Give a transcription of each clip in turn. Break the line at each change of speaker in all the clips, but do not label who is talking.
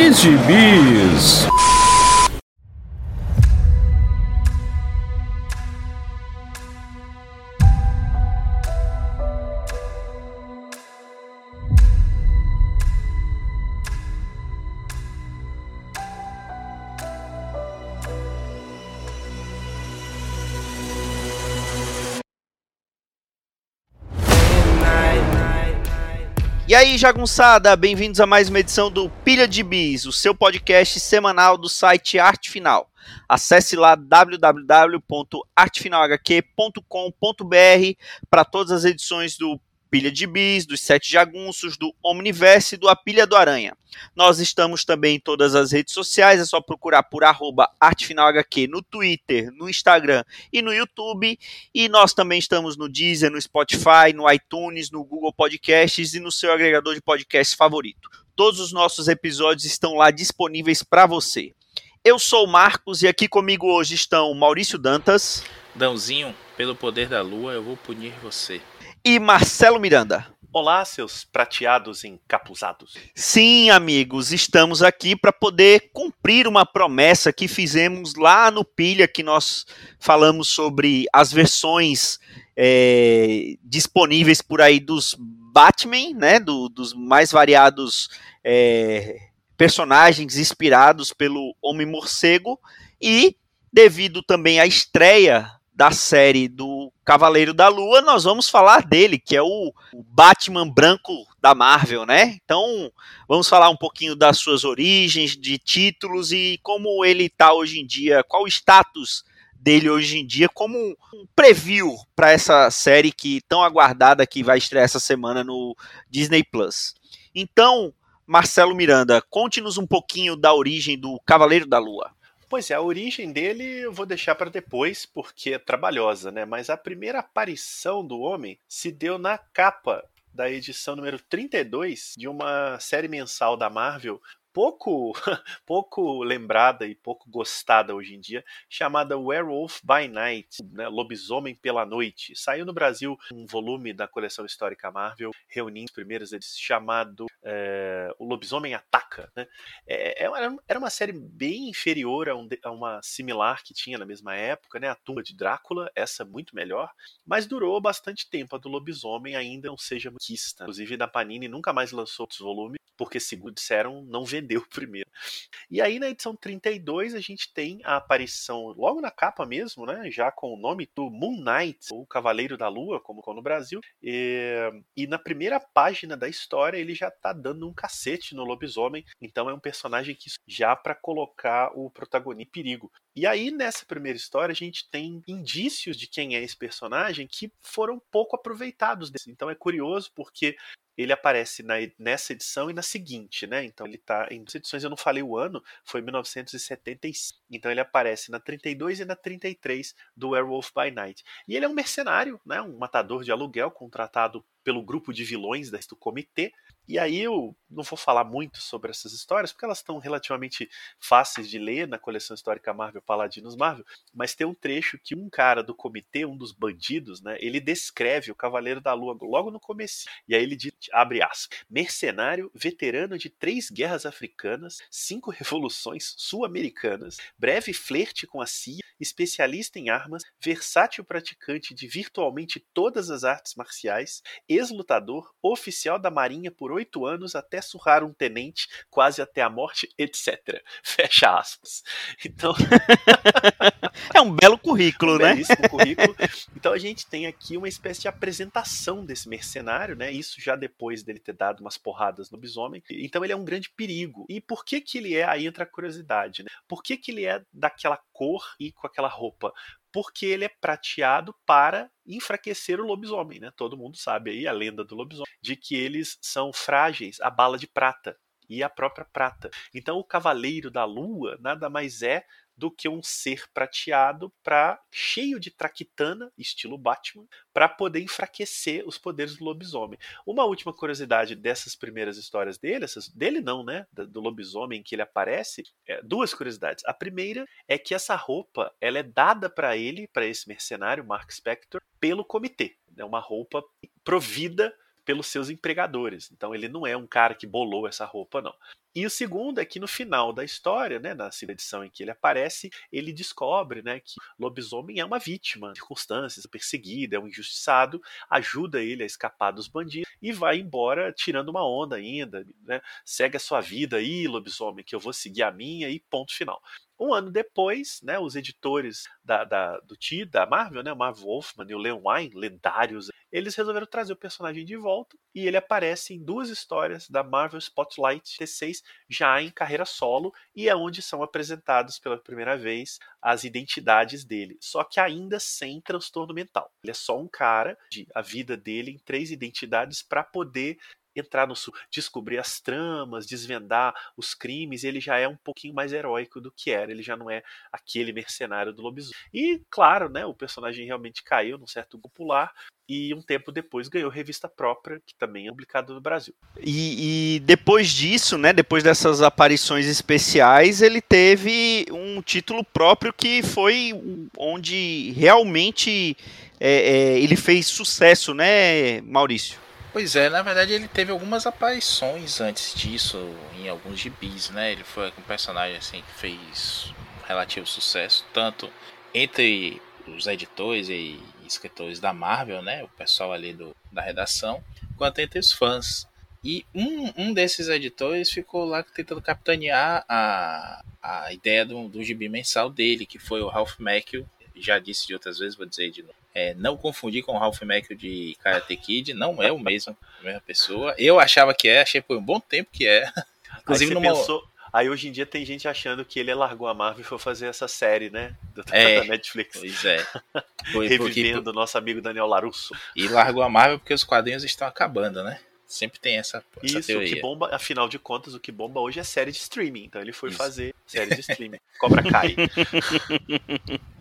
Que gibis!
Aí, jagunçada, bem-vindos a mais uma edição do Pilha de Bis, o seu podcast semanal do site Arte Final. Acesse lá www.artefinalhq.com.br para todas as edições do Pilha de Bis, dos Sete Jagunços, do Omniverse e do A Pilha do Aranha. Nós estamos também em todas as redes sociais, é só procurar por arroba ArtefinalHQ no Twitter, no Instagram e no YouTube. E nós também estamos no Deezer, no Spotify, no iTunes, no Google Podcasts e no seu agregador de podcast favorito. Todos os nossos episódios estão lá disponíveis para você. Eu sou o Marcos e aqui comigo hoje estão Maurício Dantas.
Dãozinho, pelo poder da lua eu vou punir você
e Marcelo Miranda.
Olá, seus prateados encapuzados.
Sim, amigos, estamos aqui para poder cumprir uma promessa que fizemos lá no Pilha, que nós falamos sobre as versões é, disponíveis por aí dos Batman, né, do, dos mais variados é, personagens inspirados pelo Homem-Morcego, e devido também à estreia da série do Cavaleiro da Lua, nós vamos falar dele, que é o, Batman branco da Marvel, né? Então, vamos falar um pouquinho das suas origens, de títulos e como ele está hoje em dia, qual o status dele hoje em dia como um preview para essa série que tão aguardada que vai estrear essa semana no Disney Plus. Então, Marcelo Miranda, conte-nos um pouquinho da origem do Cavaleiro da Lua.
Pois é, a origem dele eu vou deixar para depois, porque é trabalhosa, né? Mas a primeira aparição do homem se deu na capa da edição número 32 de uma série mensal da Marvel pouco pouco lembrada e pouco gostada hoje em dia, chamada Werewolf by Night, né, Lobisomem pela Noite. Saiu no Brasil um volume da coleção histórica Marvel, reunindo os primeiros edições, chamado é, O Lobisomem Ataca. Né? É, é era uma série bem inferior a, um, a, uma similar que tinha na mesma época, né, a Tumba de Drácula, essa muito melhor, mas durou bastante tempo. A do Lobisomem ainda não seja quista. Inclusive, na Panini nunca mais lançou outros volumes, porque, segundo disseram, não vendeu primeiro. E aí, na edição 32, a gente tem a aparição, logo na capa mesmo, né? Já com o nome do Moon Knight, o Cavaleiro da Lua, como no Brasil. E, e na primeira página da história, ele já tá dando um cacete no lobisomem. Então, é um personagem que já para colocar o protagonista em perigo. E aí, nessa primeira história, a gente tem indícios de quem é esse personagem que foram pouco aproveitados. Então é curioso porque ele aparece na, nessa edição e na seguinte, né? Então ele tá em duas edições, eu não falei o ano, foi 1975. Então ele aparece na 32 e na 33 do Werewolf by Night. E ele é um mercenário, né? Um matador de aluguel contratado pelo grupo de vilões do comitê. E aí eu não vou falar muito sobre essas histórias, porque elas estão relativamente fáceis de ler na coleção histórica Marvel Paladinos Marvel, mas tem um trecho que um cara do comitê, um dos bandidos, né, ele descreve o Cavaleiro da Lua logo no começo. E aí ele diz, abre aspas, mercenário, veterano de três guerras africanas, cinco revoluções sul-americanas, breve flerte com a CIA, especialista em armas, versátil praticante de virtualmente todas as artes marciais, ex-lutador, oficial da Marinha por oito anos até surrar um tenente, quase até a morte, etc. Fecha aspas. Então.
é um belo currículo,
um
né?
Belíssimo currículo. Então a gente tem aqui uma espécie de apresentação desse mercenário, né? Isso já depois dele ter dado umas porradas no bisomem. Então ele é um grande perigo. E por que que ele é? Aí entra a curiosidade, né? Por que que ele é daquela cor e com aquela roupa? Porque ele é prateado para enfraquecer o lobisomem, né? Todo mundo sabe aí a lenda do lobisomem, de que eles são frágeis à bala de prata e à própria prata. Então o cavaleiro da lua nada mais é do que um ser prateado para cheio de traquitana, estilo Batman, para poder enfraquecer os poderes do lobisomem. Uma última curiosidade dessas primeiras histórias dele, essas, dele não, né, do lobisomem que ele aparece, é, duas curiosidades. A primeira é que essa roupa ela é dada para ele, para esse mercenário Mark Spector, pelo comitê. É uma roupa provida pelos seus empregadores. Então ele não é um cara que bolou essa roupa, não. E o segundo é que no final da história, né, na segunda edição em que ele aparece, ele descobre né, que lobisomem é uma vítima circunstâncias, perseguido, é um injustiçado, ajuda ele a escapar dos bandidos e vai embora tirando uma onda ainda. Né? Segue a sua vida aí, lobisomem, que eu vou seguir a minha e ponto final. Um ano depois, né, os editores da, da, do T, da Marvel, né, o Marv Wolfman e o Leon Wine, lendários, eles resolveram trazer o personagem de volta e ele aparece em duas histórias da Marvel Spotlight T6 já em carreira solo e é onde são apresentados pela primeira vez as identidades dele, só que ainda sem transtorno mental. Ele é só um cara de a vida dele em três identidades para poder entrar no descobrir as tramas, desvendar os crimes, ele já é um pouquinho mais heróico do que era, ele já não é aquele mercenário do lobisomem. E claro, né, o personagem realmente caiu num certo popular e um tempo depois ganhou revista própria, que também é publicada no Brasil.
E, e, depois disso, né, depois dessas aparições especiais, ele teve um título próprio que foi onde realmente é, é, ele fez sucesso, né, Maurício?
Pois é, na verdade ele teve algumas aparições antes disso em alguns gibis, né? Ele foi um personagem assim que fez relativo sucesso, tanto entre os editores e escritores da Marvel, né? O pessoal ali do, da redação, quanto entre os fãs. E um, um desses editores ficou lá tentando capitanear a, a ideia do, do gibi mensal dele, que foi o Ralph Macchio. Já disse de outras vezes, vou dizer de novo é, não confundir com o Ralph Macchio de Karate Kid, não é o mesmo, a mesma pessoa. Eu achava que é, achei por um bom tempo que é.
Inclusive aí numa... pensou, Aí hoje em dia tem gente achando que ele largou a Marvel e foi fazer essa série, né? Do, é, da Netflix.
Pois é.
Foi, Revivendo o nosso amigo Daniel Larusso.
E largou a Marvel porque os quadrinhos estão acabando, né? Sempre tem essa, essa
Isso,
teoria.
que bomba, afinal de contas, o que bomba hoje é série de streaming. Então ele foi Isso. fazer série de streaming. Cobra Kai.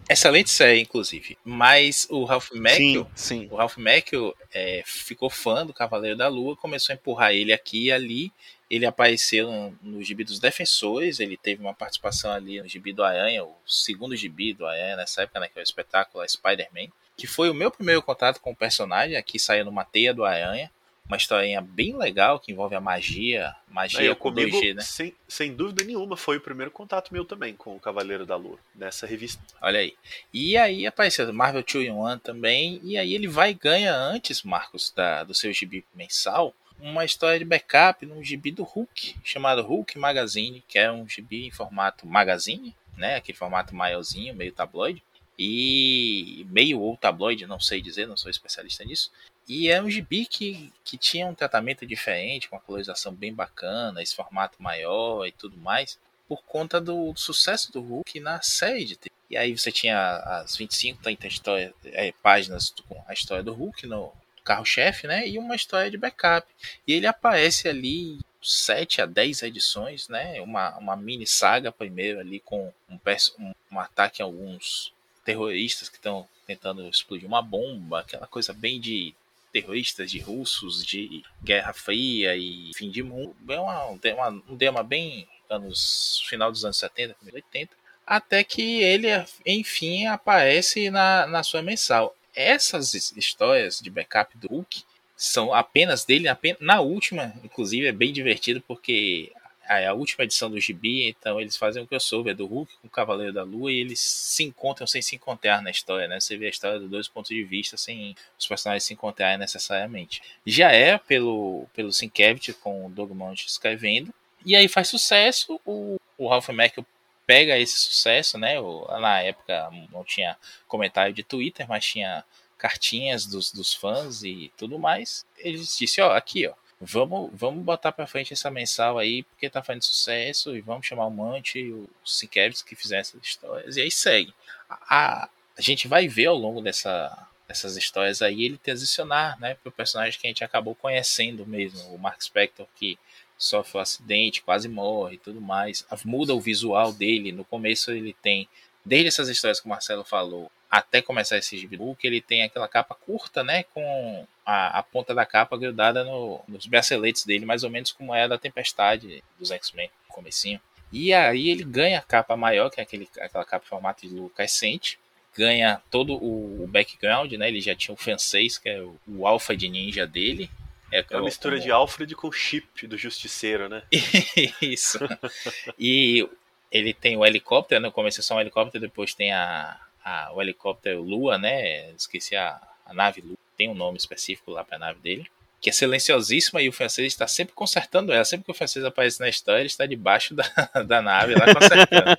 Excelente série, inclusive. Mas o Ralph Macchio, sim, sim. o Ralph Macchio é, ficou fã do Cavaleiro da Lua, começou a empurrar ele aqui e ali. Ele apareceu no, no gibi dos Defensores, ele teve uma participação ali no gibi do Aranha, o segundo gibi do Aranha nessa época, né, que é o espetáculo Spider-Man, que foi o meu primeiro contato com o personagem, aqui saiu numa teia do Aranha uma historinha bem legal que envolve a magia, magia com comigo, 2G, né?
Sem, sem dúvida nenhuma, foi o primeiro contato meu também com o Cavaleiro da Lua, nessa revista.
Olha aí. E aí apareceu Marvel 2 in 1 também, e aí ele vai e ganha antes, Marcos, da, do seu gibi mensal, uma história de backup num gibi do Hulk, chamado Hulk Magazine, que é um gibi em formato magazine, né? Aquele formato maiorzinho, meio tabloide. E meio ou tabloide, não sei dizer, não sou especialista nisso. E é um gibi que, que tinha um tratamento diferente, com uma colorização bem bacana, esse formato maior e tudo mais, por conta do sucesso do Hulk na série de TV. E aí você tinha as 25, 30 história, é, páginas com a história do Hulk no carro-chefe, né? E uma história de backup. E ele aparece ali 7 a 10 edições, né? Uma, uma mini saga primeiro ali com um, um, um ataque a alguns terroristas que estão tentando explodir uma bomba, aquela coisa bem de terroristas, de russos, de Guerra Fria e fim de mundo. É uma, uma, um tema bem anos final dos anos 70, 80, até que ele enfim aparece na, na sua mensal. Essas histórias de backup do Hulk são apenas dele, apenas, na última, inclusive, é bem divertido porque é a última edição do Gibi, então eles fazem um crossover do Hulk com o Cavaleiro da Lua e eles se encontram sem se encontrar na história, né? Você vê a história dos dois pontos de vista sem os personagens se encontrarem necessariamente. Já é pelo, pelo Sienkiewicz com o Doug escrevendo, e aí faz sucesso, o, o Ralph Macchio pega esse sucesso, né? Na época não tinha comentário de Twitter, mas tinha cartinhas dos, dos fãs e tudo mais. Eles disse, ó, aqui, ó, vamos, vamos botar para frente essa mensal aí, porque tá fazendo sucesso, e vamos chamar o Mante e o Sinkevich que fizeram essas histórias, e aí segue. A, a gente vai ver ao longo dessa, dessas histórias aí ele transicionar, né, pro personagem que a gente acabou conhecendo mesmo, o Mark Spector, que sofre um acidente, quase morre e tudo mais. Muda o visual dele, no começo ele tem, desde essas histórias que o Marcelo falou, até começar esse que ele tem aquela capa curta, né, com a, a ponta da capa grudada no, nos braceletes dele, mais ou menos como é a da Tempestade dos X-Men, no comecinho. E aí ele ganha a capa maior, que é aquele, aquela capa em formato de lua crescente, ganha todo o, o background, né, ele já tinha o francês, que é o, o alfa de ninja dele, É,
É uma mistura
como-
de Alfred com Chip do Justiceiro, né?
Isso. E ele tem o helicóptero, no começo é só um helicóptero, depois tem a, a- o helicóptero Lua, né? Esqueci a, a nave Lua, tem um nome específico lá pra nave dele. Que é silenciosíssima e o francês está sempre consertando ela. Sempre que o francês aparece na história, ele está debaixo da, da nave lá consertando.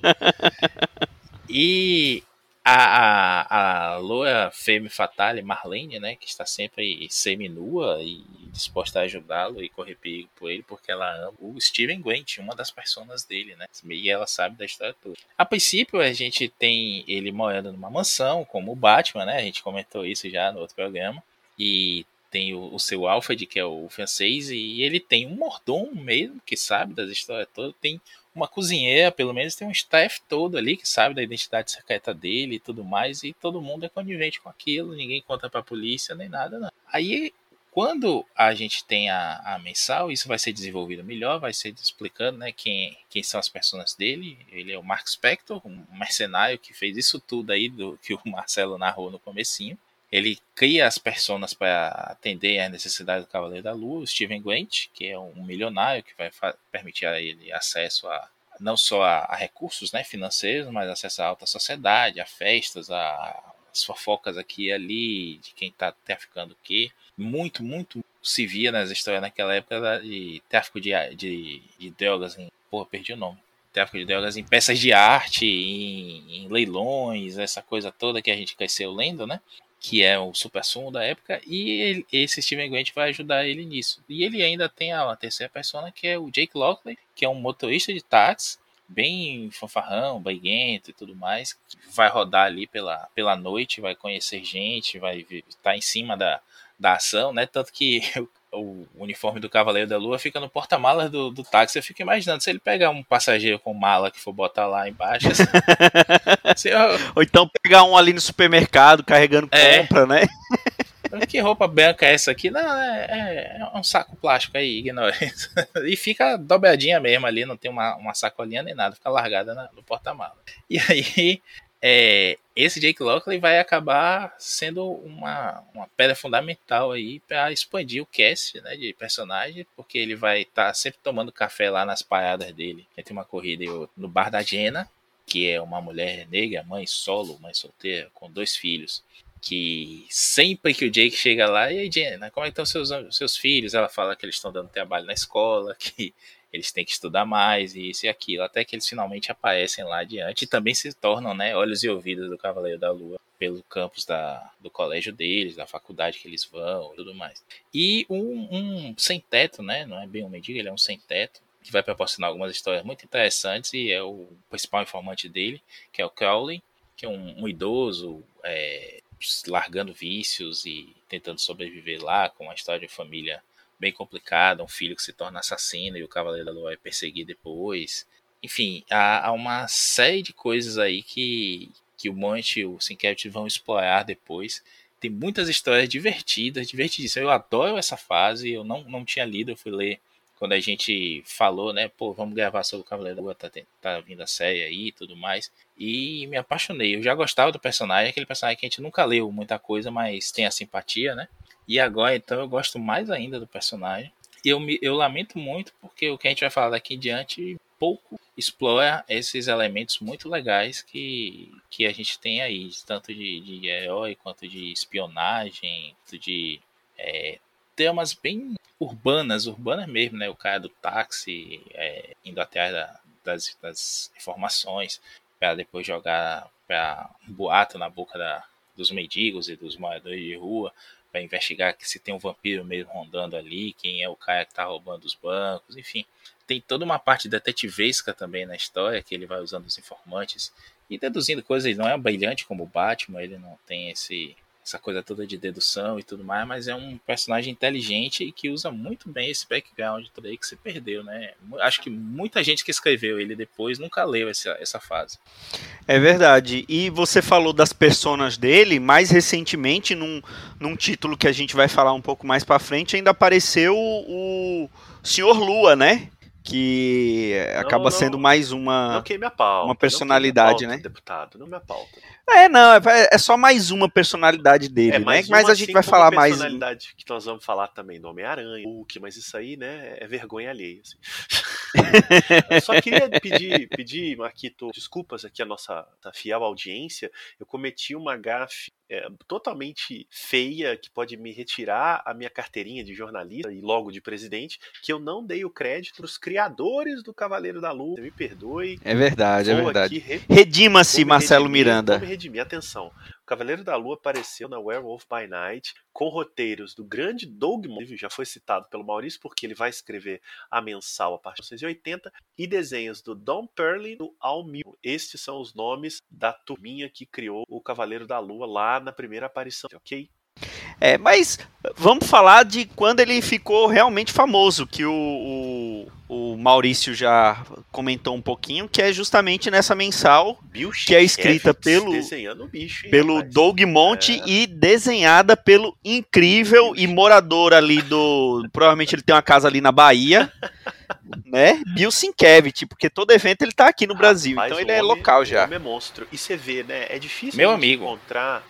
E a, a, a Loa Femme Fatale, Marlene, né, que está sempre semi-nua e disposta a ajudá-lo e correr perigo por ele, porque ela ama o Steven Gwent, uma das personas dele, né, e ela sabe da história toda. A princípio, a gente tem ele morando numa mansão, como o Batman, né, a gente comentou isso já no outro programa, e tem o, o seu Alfred, que é o francês, e ele tem um mordomo mesmo, que sabe das histórias todas, tem uma cozinheira, pelo menos tem um staff todo ali que sabe da identidade secreta dele e tudo mais, e todo mundo é conivente com aquilo, ninguém conta pra polícia nem nada, não. Aí, quando a gente tem a, a mensal, isso vai ser desenvolvido melhor, vai ser explicando né, quem, quem são as personas dele. Ele é o Mark Spector, um mercenário que fez isso tudo aí do que o Marcelo narrou no comecinho. Ele cria as personas para atender às necessidades do Cavaleiro da Lua, o Steven Gwent, que é um milionário que vai permitir a ele acesso a não só a, a, recursos né, financeiros, mas acesso à alta sociedade, a festas, a, as fofocas aqui e ali, de quem está traficando o quê. Muito, muito se via nas histórias naquela época de tráfico de, de, de drogas em. Porra, perdi o nome. Tráfico de drogas em peças de arte, em, em leilões, essa coisa toda que a gente cresceu lendo, né? Que é o super sumo da época, e ele, esse Steven Grant vai ajudar ele nisso. E ele ainda tem a, a terceira persona, que é o Jake Lockley, que é um motorista de táxi, bem fanfarrão, baiguento e tudo mais, que vai rodar ali pela, pela noite, vai conhecer gente, vai estar tá em cima da, da ação, né? Tanto que o uniforme do Cavaleiro da Lua fica no porta-malas do, do táxi. Eu fico imaginando, se ele pegar um passageiro com mala que for botar lá embaixo. Assim,
se eu... Ou então pegar um ali no supermercado carregando é. compra, né?
Que roupa branca é essa aqui? Não, é, é um saco plástico aí, ignora isso. E fica dobradinha mesmo ali, não tem uma, uma sacolinha nem nada, fica largada na, no porta-malas. E aí, é, esse Jake Lockley vai acabar sendo uma, uma pedra fundamental aí para expandir o cast né, de personagem, porque ele vai estar tá sempre tomando café lá nas paradas dele. Tem uma corrida no bar da Jenna, que é uma mulher negra, mãe solo, mãe solteira, com dois filhos. Que sempre que o Jake chega lá, e aí, Jenna, como é estão seus, seus filhos? Ela fala que eles estão dando trabalho na escola, que eles têm que estudar mais, e isso e aquilo, até que eles finalmente aparecem lá adiante e também se tornam né, olhos e ouvidos do Cavaleiro da Lua pelo campus da, do colégio deles, da faculdade que eles vão e tudo mais. E um, um sem-teto, né? Não é bem um mendigo, ele é um sem-teto, que vai proporcionar algumas histórias muito interessantes e é o principal informante dele, que é o Crowley, que é um, um idoso é, largando vícios e tentando sobreviver lá com uma história de família bem complicada, um filho que se torna assassino e o Cavaleiro da Lua é perseguir depois. Enfim, há, há, uma série de coisas aí que, que o Monte e o Sincap vão explorar depois. Tem muitas histórias divertidas, divertidíssimas. Eu adoro essa fase, eu não, não tinha lido, eu fui ler quando a gente falou, né, pô, vamos gravar sobre o Cavaleiro da Lua, tá, tá vindo a série aí e tudo mais. E me apaixonei. Eu já gostava do personagem, aquele personagem que a gente nunca leu muita coisa, mas tem a simpatia, né? E agora, então, eu gosto mais ainda do personagem. Eu, me, eu lamento muito porque o que a gente vai falar daqui em diante pouco explora esses elementos muito legais que, que a gente tem aí, tanto de, de herói quanto de espionagem, quanto de é, temas bem urbanas, urbanas mesmo, né? O cara do táxi é, indo atrás da, das, das informações para depois jogar para um boato na boca da, dos mendigos e dos moradores de rua para investigar se tem um vampiro mesmo rondando ali, quem é o cara que tá roubando os bancos, enfim. Tem toda uma parte detetivesca também na história, que ele vai usando os informantes e deduzindo coisas. Ele não é brilhante como o Batman, ele não tem esse, essa coisa toda de dedução e tudo mais, mas é um personagem inteligente e que usa muito bem esse background todo aí que se perdeu, né? Acho que muita gente que escreveu ele depois nunca leu essa, essa fase.
É verdade. E você falou das personas dele, mais recentemente, num, num título que a gente vai falar um pouco mais pra frente, ainda apareceu o Senhor Lua, né? que acaba
não,
sendo mais uma.
Não queime a pauta.
uma personalidade,
não queime a pauta,
né?
Deputado, não me pauta.
É, não, é, é só mais uma personalidade dele,
É,
né? Mas a gente
assim
vai falar mais.
personalidade que nós vamos falar também do Homem-Aranha, Hulk, mas isso aí, né, é vergonha alheia. assim. Eu só queria pedir, pedir, Marquito, desculpas aqui à nossa à fiel audiência. Eu cometi uma gafe é, totalmente feia que pode me retirar a minha carteirinha de jornalista e logo de presidente, que eu não dei o crédito para os criadores do Cavaleiro da Lua. Me perdoe.
É verdade, é
Vou
verdade.
aqui re-
Redima-se, Marcelo
redimir,
Miranda.
Redimir. Atenção. O Cavaleiro da Lua apareceu na Werewolf by Night com roteiros do grande Doug Moore, já foi citado pelo Maurício porque ele vai escrever a mensal a partir de 1980, e desenhos do Don Perlin e do Al Mil. Estes são os nomes da turminha que criou o Cavaleiro da Lua lá na primeira aparição, ok?
É, mas vamos falar de quando ele ficou realmente famoso, que o, o, o Maurício já comentou um pouquinho, que é justamente nessa mensal
Bill
Que é escrita
Sienkiewicz
pelo-
bicho, hein,
pelo
rapaz?
Doug Monte
É.
e desenhada pelo incrível e morador ali do. Provavelmente ele tem uma casa ali na Bahia, né? Bill Sienkiewicz, porque todo evento ele tá aqui no Brasil,
Rapaz,
então ele é
homem-
local
o
já.
homem é monstro. E você vê, né? É difícil
Meu amigo.
encontrar.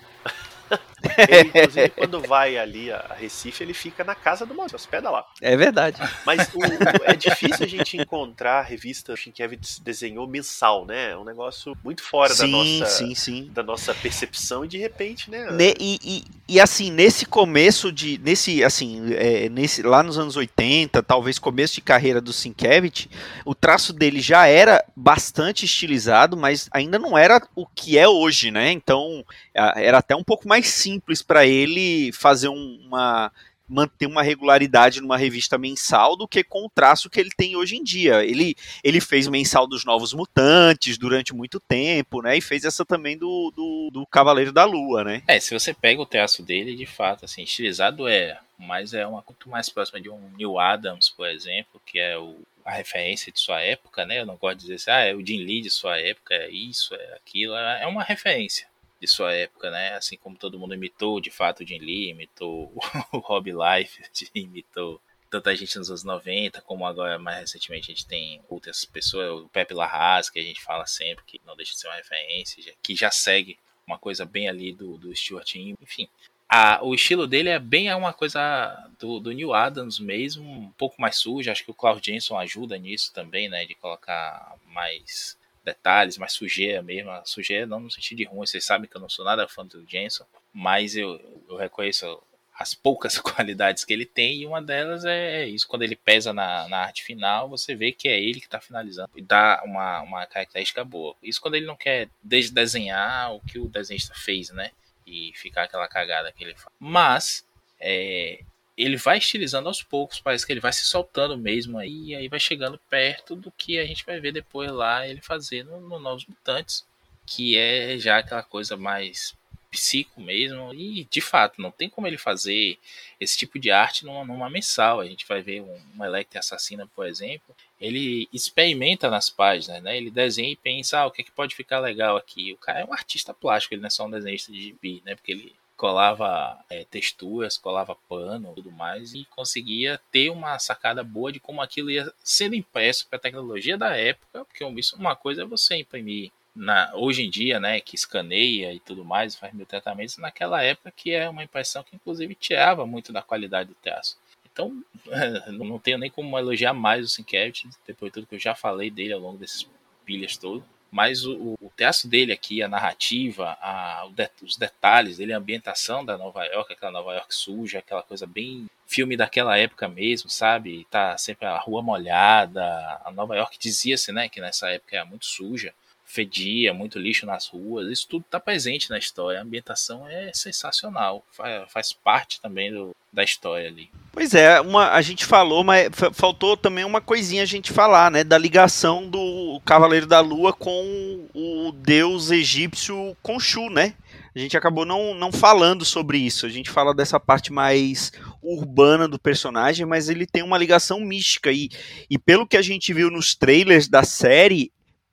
Ele, inclusive, quando vai ali a Recife, ele fica na casa do Maurício, hospeda lá.
É verdade.
Mas o- o- é difícil a gente encontrar a revista que o Sienkiewicz desenhou mensal, né? É um negócio muito fora da
sim,
nossa
sim, sim.
da nossa percepção e de repente, né?
Ne- e, e- e, assim, nesse começo de. Nesse, assim, é, nesse, lá nos anos 80, talvez começo de carreira do Sienkiewicz, o traço dele já era bastante estilizado, mas ainda não era o que é hoje, né? Então era até um pouco mais simples para ele fazer um- uma manter uma regularidade numa revista mensal do que com o traço que ele tem hoje em dia. Ele, ele fez mensal dos Novos Mutantes durante muito tempo, né? E fez essa também do, do, do Cavaleiro da Lua, né?
É, se você pega o traço dele, de fato, assim, estilizado é, mas é uma muito mais próxima de um Neil Adams, por exemplo, que é o, a referência de sua época, né? Eu não gosto de dizer assim, ah, é o Jim Lee de sua época, é isso, é aquilo, é é uma referência de sua época, né? Assim como todo mundo imitou, de fato, o Jim Lee, imitou o Rob Life, imitou tanta gente nos anos 90, como agora mais recentemente a gente tem outras pessoas, o Pepe Larraz, que a gente fala sempre, que não deixa de ser uma referência, que já segue uma coisa bem ali do, do Stuart enfim. A, o estilo dele é bem uma coisa do, do Neil Adams mesmo, um pouco mais sujo, acho que o Claude Jensen ajuda nisso também, né, de colocar mais detalhes, mais sujeira mesmo, a sujeira não no sentido de ruim, vocês sabem que eu não sou nada fã do Jensen, mas eu, eu reconheço as poucas qualidades que ele tem, e uma delas é isso, quando ele pesa na, na arte final, você vê que é ele que está finalizando, e dá uma, uma característica boa. Isso quando ele não quer desdesenhar o que o desenhista fez, né, e ficar aquela cagada que ele faz. Mas, é, ele vai estilizando aos poucos, parece que ele vai se soltando mesmo aí, e aí vai chegando perto do que a gente vai ver depois lá ele fazer no, no Novos Mutantes, que é já aquela coisa mais psico mesmo, e de fato, não tem como ele fazer esse tipo de arte numa, numa mensal. A gente vai ver um, um Electra Assassina, por exemplo, ele experimenta nas páginas, né? Ele desenha e pensa, ah, o que, é que pode ficar legal aqui? O cara é um artista plástico, ele não é só um desenhista de gibi, né? Porque ele colava é, texturas, colava pano, tudo mais e conseguia ter uma sacada boa de como aquilo ia sendo impresso para a tecnologia da época, porque uma coisa é você imprimir na, hoje em dia, né, que escaneia e tudo mais, faz mil tratamentos, naquela época que é uma impressão que inclusive tirava muito da qualidade do traço. Então, não tenho nem como elogiar mais o Sienkiewicz, depois de tudo que eu já falei dele ao longo desses pilhas todos. Mas o, o traço dele aqui, a narrativa, a, os detalhes dele, a ambientação da Nova York, aquela Nova York suja, aquela coisa bem filme daquela época mesmo, sabe? Tá sempre a rua molhada, a Nova York dizia-se, né, que nessa época era muito suja, fedia, muito lixo nas ruas, isso tudo tá presente na história. A ambientação é sensacional, faz, faz parte também do, da história ali.
Pois é, uma, a gente falou, mas faltou também uma coisinha a gente falar, né? Da ligação do Cavaleiro da Lua com o deus egípcio Khonshu, né? A gente acabou não, não falando sobre isso. A gente fala dessa parte mais urbana do personagem, mas ele tem uma ligação mística. E, e pelo que a gente viu nos trailers da série,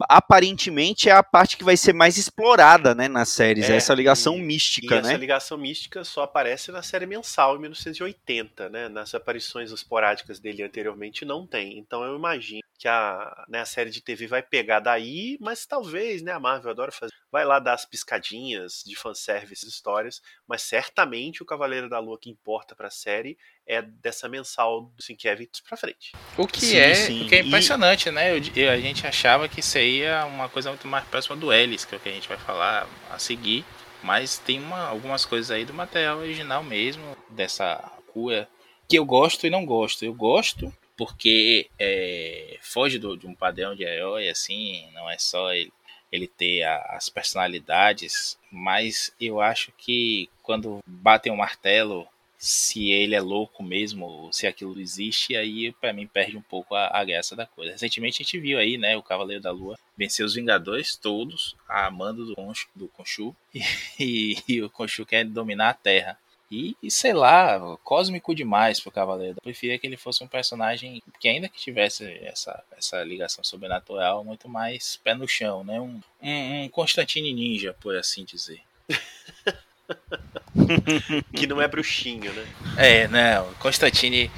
aparentemente é a parte que vai ser mais explorada, né, nas séries,
É,
essa ligação
e-
mística,
E essa
né?
ligação mística só aparece na série mensal em 1980, né? Nas aparições esporádicas dele anteriormente não tem. Então eu imagino que a, né, a série de TV vai pegar daí, mas talvez, né, a Marvel adora fazer, vai lá dar as piscadinhas de fanservice histórias, mas certamente o Cavaleiro da Lua que importa para a série é dessa mensal do Sienkiewicz para frente.
O que sim, é, sim. O que é impressionante, e... né? Eu, eu, a gente achava que seria uma coisa muito mais próxima do Ellis, que é o que a gente vai falar a seguir, mas tem uma, algumas coisas aí do material original mesmo, dessa cura que eu gosto e não gosto. Eu gosto porque é, foge do, de um padrão de herói, assim, não é só ele, ele ter a, as personalidades, mas eu acho que quando batem um martelo, se ele é louco mesmo, se aquilo existe, aí para mim perde um pouco a, a, graça da coisa. Recentemente a gente viu aí, né, o Cavaleiro da Lua vencer os Vingadores todos, a mando do, do Khonshu, e, e, e o Khonshu quer dominar a Terra. E, e, sei lá, cósmico demais pro Cavaleiro. Eu preferia que ele fosse um personagem que, ainda que tivesse essa, essa ligação sobrenatural, muito mais pé no chão, né? Um, um, um Constantine Ninja, por assim dizer.
que não é bruxinho, né?
É, não. Constantine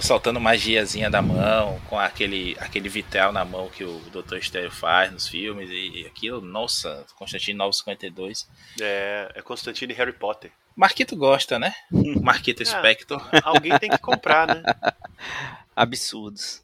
soltando magiazinha da mão, com aquele, aquele vitral na mão que o Dr. Estéreo faz nos filmes e aquilo, nossa, Constantine 952.
É, é Constantine Harry Potter.
Marquito gosta, né? Marquito é, Spector.
Alguém tem que comprar, né?
Absurdos.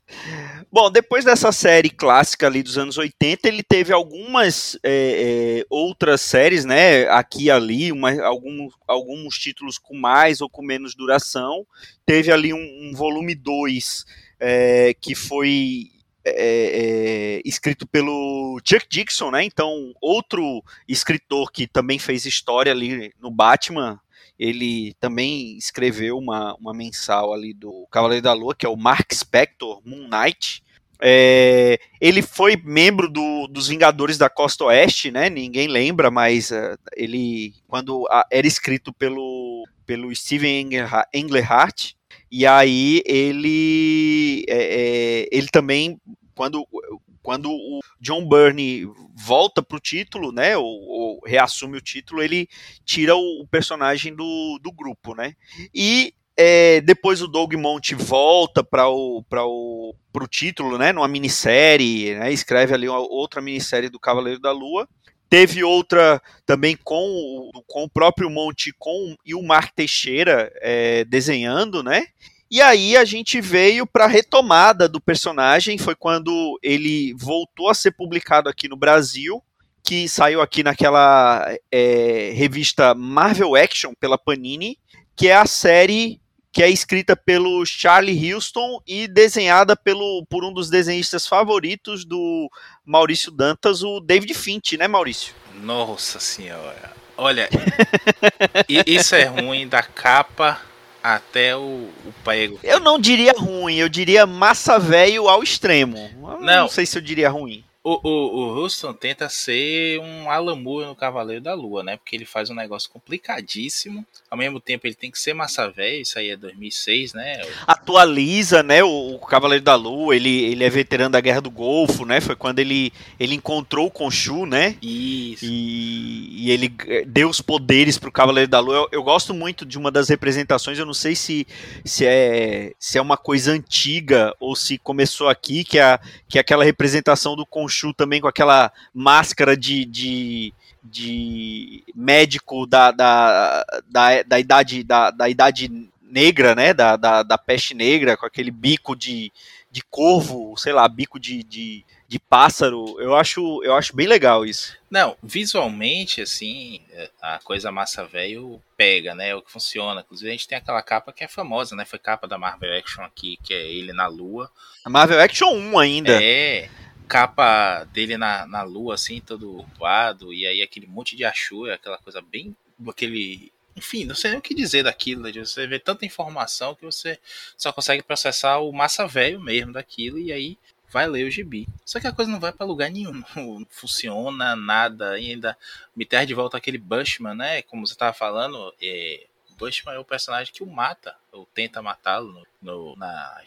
Bom, depois dessa série clássica ali dos anos 80, ele teve algumas é, é, outras séries, né? Aqui e ali, uma, alguns, alguns títulos com mais ou com menos duração. Teve ali um, um volume 2 é, que foi é, é, escrito pelo Chuck Dixon, né? Então, outro escritor que também fez história ali no Batman, ele também escreveu uma, uma mensal ali do Cavaleiro da Lua, que é o Mark Spector, Moon Knight. É, ele foi membro do, dos Vingadores da Costa Oeste, né? Ninguém lembra, mas uh, ele, quando uh, era escrito pelo, pelo Steven Englehart, e aí ele, é, ele também, quando, quando o John Byrne volta para o título, né, ou, ou, reassume o título, ele tira o, o personagem do, do grupo, né? E é, depois o Doug Monte volta para o, para o pro título, né, numa minissérie, né, escreve ali uma, outra minissérie do Cavaleiro da Lua. Teve outra também com, com o próprio Monte com, e o Mark Teixeira é, desenhando, né? E aí a gente veio para a retomada do personagem, foi quando ele voltou a ser publicado aqui no Brasil, que saiu aqui naquela é, revista Marvel Action pela Panini, que é a série que é escrita pelo Charlie Houston e desenhada pelo, por um dos desenhistas favoritos do Maurício Dantas, o David Finch, né, Maurício?
Nossa senhora. Olha, isso é ruim da capa até o, o prego.
Eu não diria ruim, eu diria massa velho ao extremo. Eu não, não sei se eu diria ruim.
O, o, o Houston tenta ser um Alan Moore no Cavaleiro da Lua, né? Porque ele faz um negócio complicadíssimo. Ao mesmo tempo, ele tem que ser massa velho. Isso aí é 2006, né?
Atualiza, né? O, o, Cavaleiro da Lua. Ele, ele é veterano da Guerra do Golfo, né? Foi quando ele, ele encontrou o Khonshu, né?
Isso.
E, e ele eh, deu os poderes pro Cavaleiro da Lua. Eu, eu, gosto muito de uma das representações. Eu não sei se, se, é, se é uma coisa antiga ou se começou aqui, que é, que é aquela representação do Khonshu Khonshu também com aquela máscara de, de, de médico da, da, da, da, idade da, da idade negra, né, da, da, da peste negra, com aquele bico de, de corvo, sei lá, bico de, de, de pássaro. Eu acho, eu acho bem legal isso.
Não, visualmente, assim, a coisa massa velho pega, né? É o que funciona. Inclusive, a gente tem aquela capa que é famosa, né? Foi capa da Marvel Action aqui, que é ele na lua.
A Marvel Action 1 ainda.
É capa dele na, na lua, assim, todo voado, e aí aquele monte de Ashura, aquela coisa bem. aquele. Enfim, não sei nem o que dizer daquilo, você vê tanta informação que você só consegue processar o massa velho mesmo daquilo, e aí vai ler o gibi. Só que a coisa não vai para lugar nenhum, não funciona nada, ainda me traz de volta aquele Bushman, né? Como você tava falando, é, Bushman é o personagem que o mata, ou tenta matá-lo no, no, na,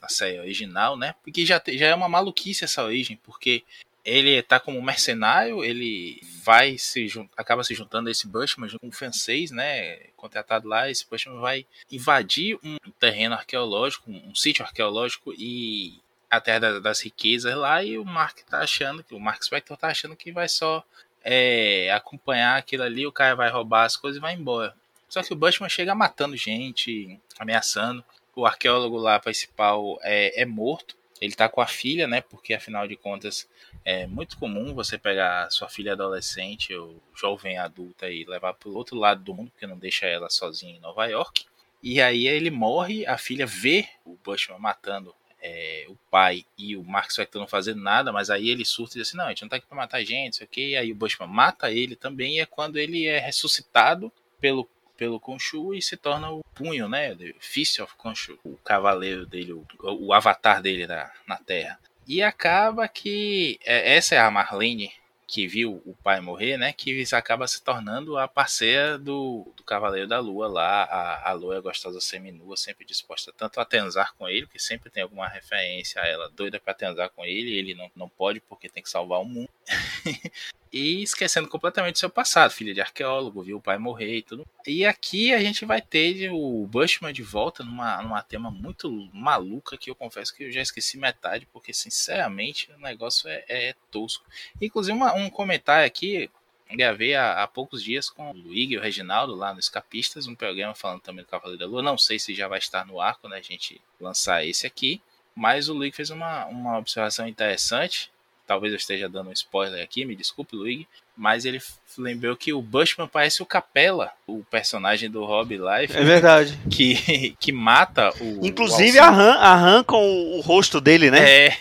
na série original, né? Porque já, já é uma maluquice essa origem, porque ele tá como mercenário, ele vai se acaba se juntando a esse Bushman junto com o francês, né? Contratado lá, esse Bushman vai invadir um terreno arqueológico, um, um sítio arqueológico e a Terra das Riquezas lá e o Mark tá achando que o Mark Spector tá achando que vai só é, acompanhar aquilo ali, o cara vai roubar as coisas e vai embora. Só que o Bushman chega matando gente, ameaçando. O arqueólogo lá principal é, é morto. Ele tá com a filha, né? Porque afinal de contas é muito comum você pegar sua filha adolescente ou jovem adulta e levar pro outro lado do mundo, porque não deixa ela sozinha em Nova York. E aí ele morre, a filha vê o Bushman matando é, o pai e o Mark Spector não fazendo nada, mas aí ele surta e diz assim, não, a gente não tá aqui pra matar gente, sei o que, e aí o Bushman mata ele também, e é quando ele é ressuscitado pelo pelo Khonshu e se torna o punho, né? The Fist of Khonshu, o cavaleiro dele, o, o avatar dele na, na Terra. E acaba que é, essa é a Marlene que viu o pai morrer, né? Que acaba se tornando a parceira do, do Cavaleiro da Lua lá, a, a Lua é gostosa seminua, sempre disposta tanto a transar com ele, que sempre tem alguma referência a ela, doida para transar com ele, ele não, não pode porque tem que salvar o mundo. e esquecendo completamente seu passado, filha de arqueólogo, viu o pai morrer e tudo. E aqui a gente vai ter o Bushman de volta numa, numa tema muito maluca que eu confesso que eu já esqueci metade, porque sinceramente o negócio é, é tosco. Inclusive uma, um comentário aqui, gravei há, há, poucos dias com o Luigi e o Reginaldo lá no Escapistas, um programa falando também do Cavaleiro da Lua. Não sei se já vai estar no ar quando a gente lançar esse aqui, mas o Luigi fez uma, uma observação interessante talvez eu esteja dando um spoiler aqui, me desculpe, Luigi, mas ele lembrou que o Bushman parece o Capela, o personagem do Rob Life.
É verdade.
Que, que mata o.
Inclusive o arrancam o, o rosto dele, né?
É.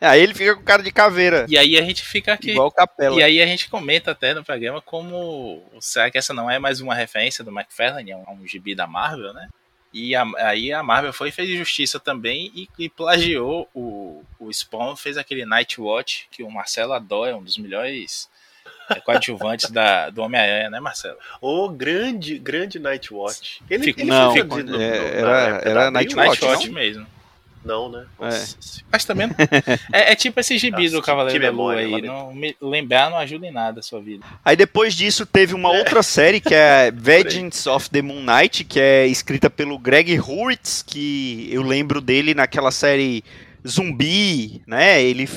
aí ele fica com cara de caveira.
E aí a gente fica aqui.
Igual o Capela.
E aí a gente comenta até no programa como. Será que essa não é mais uma referência do McFarlane a um, a um gibi da Marvel, né? E a, aí a Marvel foi fez justiça também e, e, plagiou o, o Spawn, fez aquele Night Watch, que o Marcelo adora, é um dos melhores é, coadjuvantes da, do Homem-Aranha, né, Marcelo?
O grande, grande Night Watch.
Ele, Fico, ele não, ficou, no, é, era, era Night Watch,
Night Watch mesmo.
Não, né?
É. Mas também. é, é, tipo esse gibi Nossa, do Cavaleiro da Lua aí. Não, me, lembrar não ajuda em nada a sua vida.
Aí depois disso teve uma é. outra série que é Vengeance of the Moon Knight, que é escrita pelo Greg Hurwitz, que eu lembro dele naquela série Zumbi, né? Ele,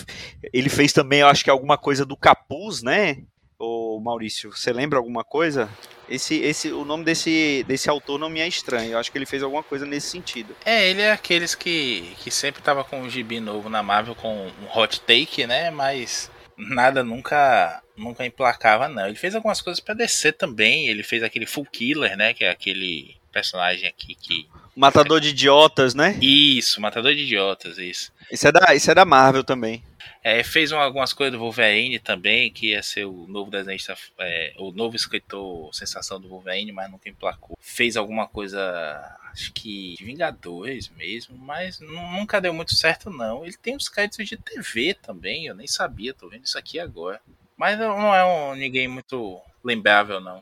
ele fez também, eu acho que alguma coisa do Capuz, né? Ô Maurício, você lembra alguma coisa? Esse, esse, o nome desse, desse autor não me é estranho. Eu acho que ele fez alguma coisa nesse sentido.
É, ele é aqueles que, que sempre tava com um gibi novo na Marvel com um hot take, né? Mas nada nunca nunca emplacava, não. Ele fez algumas coisas para descer também. Ele fez aquele Full Killer, né? Que é aquele personagem aqui que.
Matador de idiotas, né?
Isso, Matador de idiotas, isso.
Isso é da, isso é da Marvel também.
É, fez algumas coisas do Wolverine também, que ia ser o novo desenhista, é, o novo escritor sensação do Wolverine, mas nunca emplacou. Fez alguma coisa, acho que de Vingadores mesmo, mas nunca deu muito certo não. Ele tem os créditos de TV também, eu nem sabia, tô vendo isso aqui agora. Mas não é um, ninguém muito lembrável, não.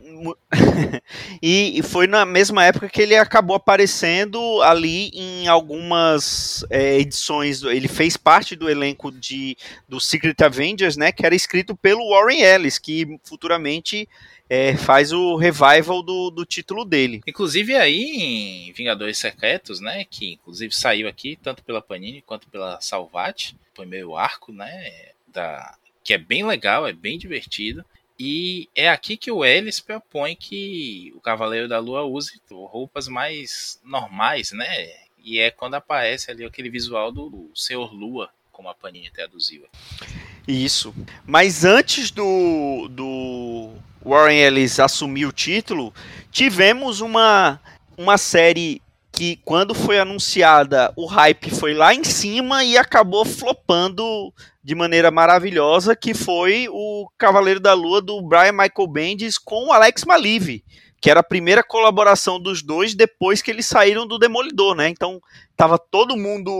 e foi na mesma época que ele acabou aparecendo ali em algumas é, edições. Ele fez parte do elenco de, do Secret Avengers, né? Que era escrito pelo Warren Ellis, que futuramente é, faz o revival do, do título dele.
Inclusive aí em Vingadores Secretos, né? Que inclusive saiu aqui tanto pela Panini quanto pela Salvat, primeiro arco, né? Da, que é bem legal, é bem divertido. E é aqui que o Ellis propõe que o Cavaleiro da Lua use roupas mais normais, né? E é quando aparece ali aquele visual do Senhor Lua, como a Panini traduziu.
Isso. Mas antes do, do Warren Ellis assumir o título, tivemos uma, uma série que, quando foi anunciada, o hype foi lá em cima e acabou flopando de maneira maravilhosa, que foi o Cavaleiro da Lua do Brian Michael Bendis com o Alex Malive, que era a primeira colaboração dos dois depois que eles saíram do Demolidor, né? Então tava todo mundo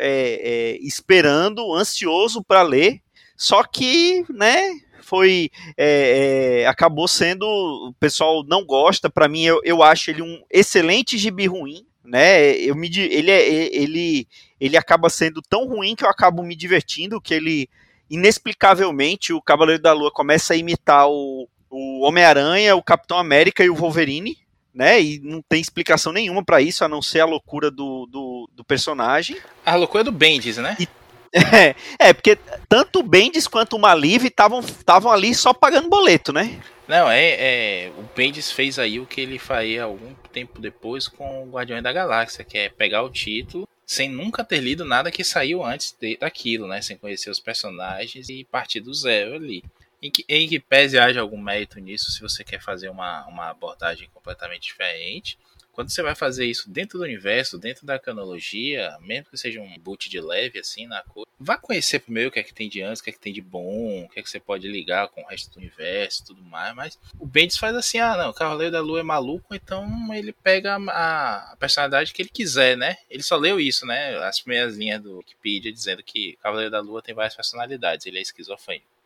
é, é, esperando, ansioso para ler, só que, né? Foi é, é, acabou sendo o pessoal não gosta. Para mim, eu, eu acho ele um excelente gibi ruim né? Eu me, ele, é, ele, ele acaba sendo tão ruim que eu acabo me divertindo, que ele, inexplicavelmente, o Cavaleiro da Lua começa a imitar o, o Homem-Aranha, o Capitão América e o Wolverine, né? E não tem explicação nenhuma para isso, a não ser a loucura do, do, do personagem.
A loucura do Bendis, né?
E, é, é, porque tanto o Bendis quanto o Malive estavam ali só pagando boleto, né?
Não, é, é, O Bendis fez aí o que ele faria algum tempo depois com o Guardiões da Galáxia, que é pegar o título sem nunca ter lido nada que saiu antes de, daquilo, né? Sem conhecer os personagens e partir do zero ali. Em que, em que pese haja algum mérito nisso, se você quer fazer uma, uma abordagem completamente diferente. Quando você vai fazer isso dentro do universo, dentro da canologia, mesmo que seja um boot de leve assim na coisa, vá conhecer primeiro o que é que tem de antes, o que é que tem de bom, o que é que você pode ligar com o resto do universo tudo mais. Mas o Bendis faz assim: ah, não, o Cavaleiro da Lua é maluco, então ele pega a, a personalidade que ele quiser, né? Ele só leu isso, né? As primeiras linhas do Wikipedia dizendo que Cavaleiro da Lua tem várias personalidades, ele é esquizofrênico.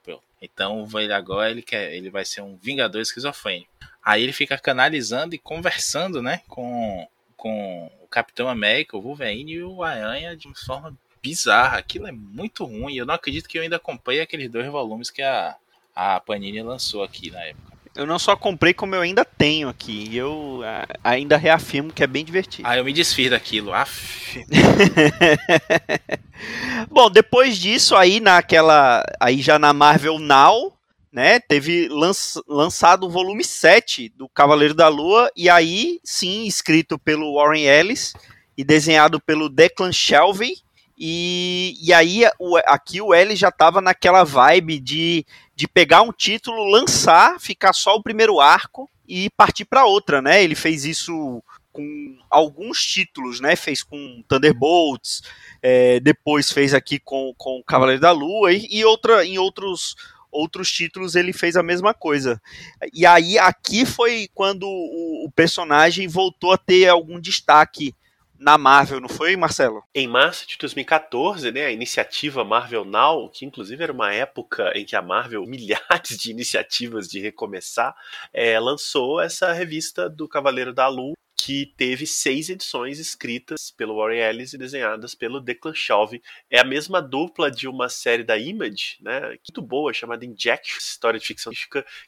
Então ele agora ele quer, ele vai ser um vingador esquizofrênico. Aí ele fica canalizando e conversando, né, com, com o Capitão América, o Wolverine e o Aranha de uma forma bizarra. Aquilo é muito ruim. Eu não acredito que eu ainda comprei aqueles dois volumes que a, a Panini lançou aqui na época.
Eu não só comprei, como eu ainda tenho aqui. E eu ainda reafirmo que é bem divertido.
Ah, eu me desfiz daquilo. Aff.
Bom, depois disso, aí naquela. Aí já na Marvel Now, né? Teve lanç, lançado o volume 7 do Cavaleiro da Lua. E aí, sim, escrito pelo Warren Ellis e desenhado pelo Declan Shelvey. E, e aí o, aqui o Ellis já estava naquela vibe de de pegar um título, lançar, ficar só o primeiro arco e partir para outra, né? Ele fez isso com alguns títulos, né? Fez com Thunderbolts, é, depois fez aqui com, com Cavaleiro da Lua e, e outra, em outros outros títulos ele fez a mesma coisa. E aí aqui foi quando o, o personagem voltou a ter algum destaque na Marvel, não foi, Marcelo?
Em março de 2014, né, a iniciativa Marvel Now, que inclusive era uma época em que a Marvel, milhares de iniciativas de recomeçar, é, lançou essa revista do Cavaleiro da Lua, que teve seis edições escritas pelo Warren Ellis e desenhadas pelo Declan Shalvey. É a mesma dupla de uma série da Image, né, muito boa, chamada Injection, história de ficção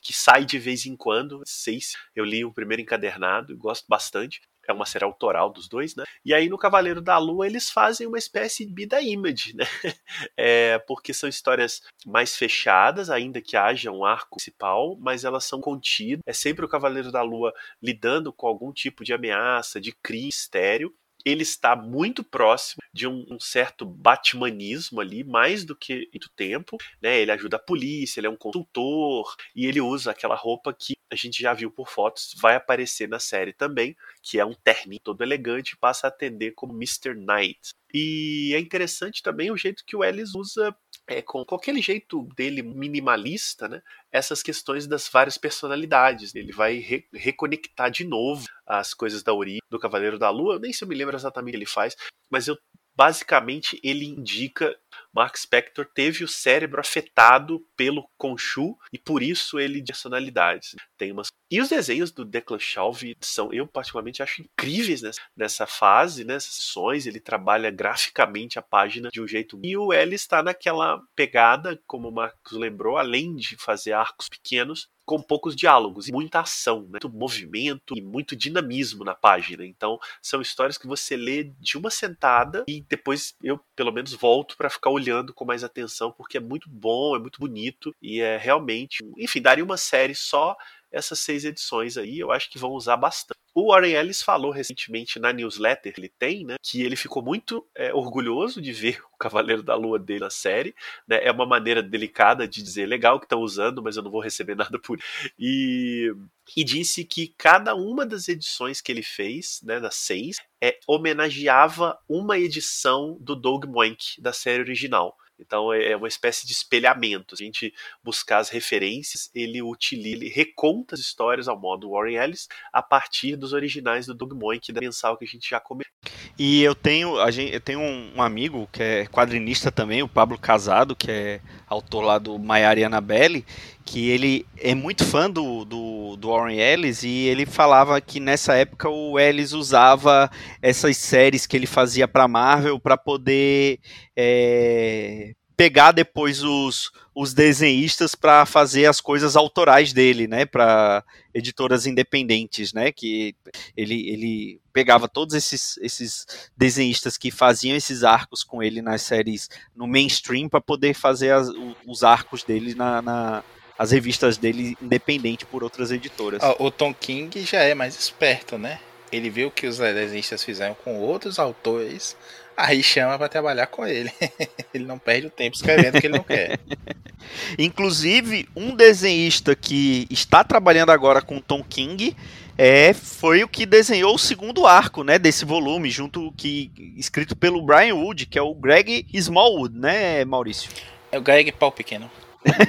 que sai de vez em quando. Seis, eu li o primeiro encadernado gosto bastante é uma série autoral dos dois, né? E aí no Cavaleiro da Lua eles fazem uma espécie de da image, né? É, porque são histórias mais fechadas, ainda que haja um arco principal, mas elas são contidas. É sempre o Cavaleiro da Lua lidando com algum tipo de ameaça, de crime, mistério, ele está muito próximo de um, um, certo batmanismo ali, mais do que muito tempo, né? Ele ajuda a polícia, ele é um consultor e ele usa aquela roupa que a gente já viu por fotos, vai aparecer na série também, que é um terno todo elegante, passa a atender como Mr. Knight. E é interessante também o jeito que o Ellis usa é, com, com aquele jeito dele minimalista, né, essas questões das várias personalidades. Ele vai re reconectar de novo as coisas da origem do Cavaleiro da Lua. Eu nem se eu me lembro exatamente o que ele faz, mas eu basicamente ele indica Mark Spector teve o cérebro afetado pelo Khonshu e por isso ele de personalidades. Tem umas e os desenhos do Declan Shalvey são, eu particularmente acho incríveis nessa, nessa fase, nessas sessões. Ele trabalha graficamente a página de um jeito. E o L está naquela pegada, como o Marcos lembrou, além de fazer arcos pequenos, com poucos diálogos e muita ação, né? muito movimento e muito dinamismo na página. Então, são histórias que você lê de uma sentada e depois eu, pelo menos, volto para ficar olhando com mais atenção, porque é muito bom, é muito bonito e é realmente. Enfim, daria uma série só essas seis edições aí, eu acho que vão usar bastante. O Warren Ellis falou recentemente na newsletter que ele tem, né, que ele ficou muito é, orgulhoso de ver o Cavaleiro da Lua dele na série. Né, é uma maneira delicada de dizer legal que estão usando, mas eu não vou receber nada por. E, e disse que cada uma das edições que ele fez, né, das seis, é, homenageava uma edição do Doug Moenk da série original. Então é, é uma espécie de espelhamento. A gente buscar as referências, ele utiliza, ele reconta as histórias ao modo Warren Ellis a partir dos originais do Doug Moenk da mensal que a gente já comentou.
E eu tenho, a gente, eu tenho um, amigo que é quadrinista também, o Pablo Casado, que é autor lá do Maiara e Annabelle, que ele é muito fã do, do, do Warren Ellis e ele falava que nessa época o Ellis usava essas séries que ele fazia para Marvel para poder é, pegar depois os, os desenhistas para fazer as coisas autorais dele, né, para editoras independentes, né, que ele, ele pegava todos esses, esses desenhistas que faziam esses arcos com ele nas séries no mainstream para poder fazer as, os arcos dele na, na as revistas dele independente por outras editoras.
o Tom King já é mais esperto, né? Ele viu que os desenhistas fizeram com outros autores Aí chama para trabalhar com ele. ele não perde o tempo escrevendo o que ele não quer.
Inclusive, um desenhista que está trabalhando agora com Tom King é, foi o que desenhou o segundo arco, né, desse volume, junto que escrito pelo Brian Wood, que é o Greg Smallwood, né, Maurício?
É o Greg Pau Pequeno.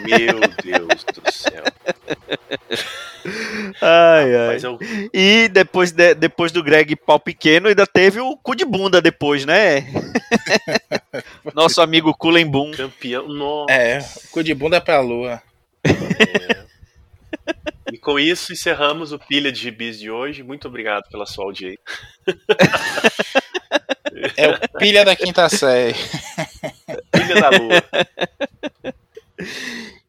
Meu Deus do céu.
Ai, ai. Eu... E depois, de, depois do Greg pau pequeno, ainda teve o cu de bunda depois, né? Nosso amigo Kulen Boom.
Campeão. Nossa.
É, cu de bunda pra lua. É.
E com isso encerramos o Pilha de Gibis de hoje. Muito obrigado pela sua audiência.
É o Pilha da quinta série.
Pilha da lua.